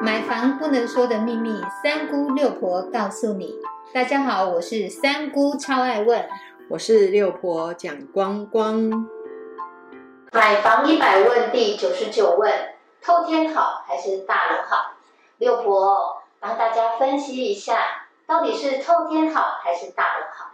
买房不能说的秘密，三姑六婆告诉你。大家好，我是三姑，超爱问。我是六婆蒋光光。买房一百问第九十九问：透天好还是大楼好？六婆帮大家分析一下，到底是透天好还是大楼好？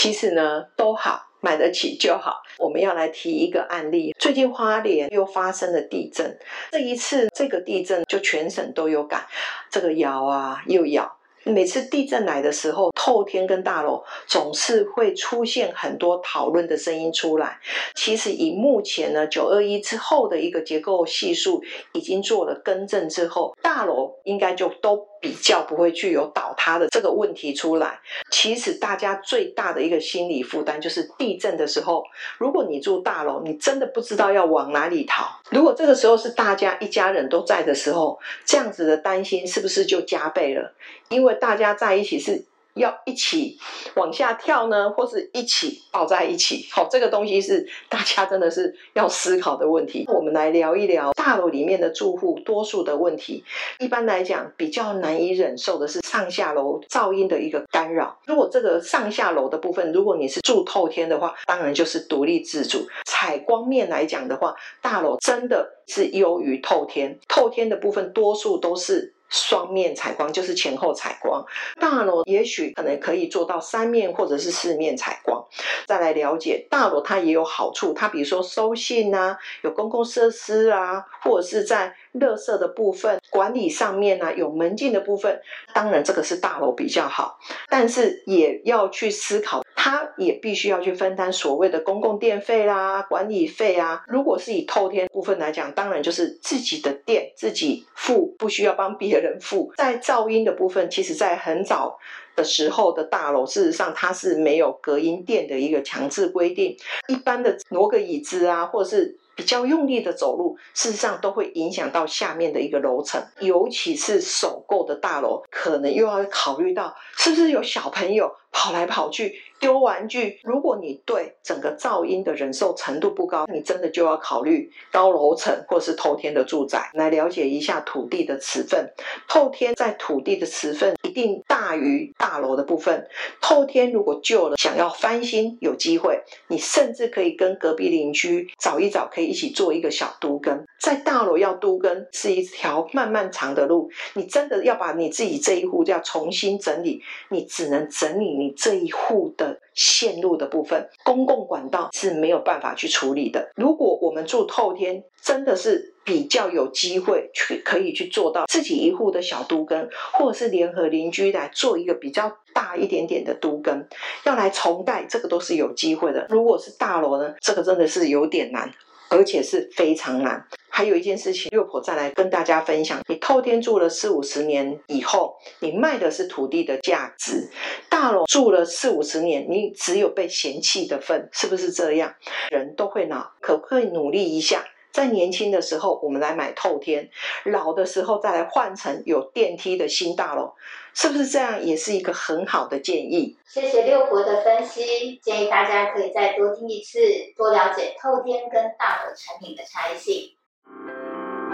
其实呢，都好。买得起就好。我们要来提一个案例，最近花莲又发生了地震，这一次这个地震就全省都有感，这个摇啊又摇。每次地震来的时候，透天跟大楼总是会出现很多讨论的声音出来。其实以目前呢九二一之后的一个结构系数已经做了更正之后，大楼应该就都。比较不会具有倒塌的这个问题出来。其实大家最大的一个心理负担就是地震的时候，如果你住大楼，你真的不知道要往哪里逃。如果这个时候是大家一家人都在的时候，这样子的担心是不是就加倍了？因为大家在一起是。要一起往下跳呢，或是一起抱在一起？好，这个东西是大家真的是要思考的问题。我们来聊一聊大楼里面的住户多数的问题。一般来讲，比较难以忍受的是上下楼噪音的一个干扰。如果这个上下楼的部分，如果你是住透天的话，当然就是独立自主。采光面来讲的话，大楼真的是优于透天。透天的部分多数都是。双面采光就是前后采光，大楼也许可能可以做到三面或者是四面采光。再来了解大楼，它也有好处，它比如说收信啊，有公共设施啊，或者是在垃圾的部分管理上面呢，有门禁的部分。当然这个是大楼比较好，但是也要去思考。他也必须要去分担所谓的公共电费啦、管理费啊。如果是以透天部分来讲，当然就是自己的电自己付，不需要帮别人付。在噪音的部分，其实在很早的时候的大楼，事实上它是没有隔音垫的一个强制规定。一般的挪个椅子啊，或者是。比较用力的走路，事实上都会影响到下面的一个楼层，尤其是首购的大楼，可能又要考虑到是不是有小朋友跑来跑去丢玩具。如果你对整个噪音的忍受程度不高，你真的就要考虑高楼层或是透天的住宅，来了解一下土地的持分。透天在土地的持分一定大于大楼的部分。透天如果旧了，想要翻新有机会，你甚至可以跟隔壁邻居找一找，可以。一起做一个小都根，在大楼要都根是一条漫漫长的路。你真的要把你自己这一户要重新整理，你只能整理你这一户的线路的部分，公共管道是没有办法去处理的。如果我们住透天，真的是比较有机会去可以去做到自己一户的小都根，或者是联合邻居来做一个比较大一点点的都根，要来重盖，这个都是有机会的。如果是大楼呢，这个真的是有点难。而且是非常难。还有一件事情，六婆再来跟大家分享：你透天住了四五十年以后，你卖的是土地的价值；大楼住了四五十年，你只有被嫌弃的份，是不是这样？人都会老，可不可以努力一下？在年轻的时候，我们来买透天；老的时候再来换成有电梯的新大楼，是不是这样？也是一个很好的建议。谢谢六婆的分析，建议大家可以再多听一次，多了解透天跟大楼产品的差异性。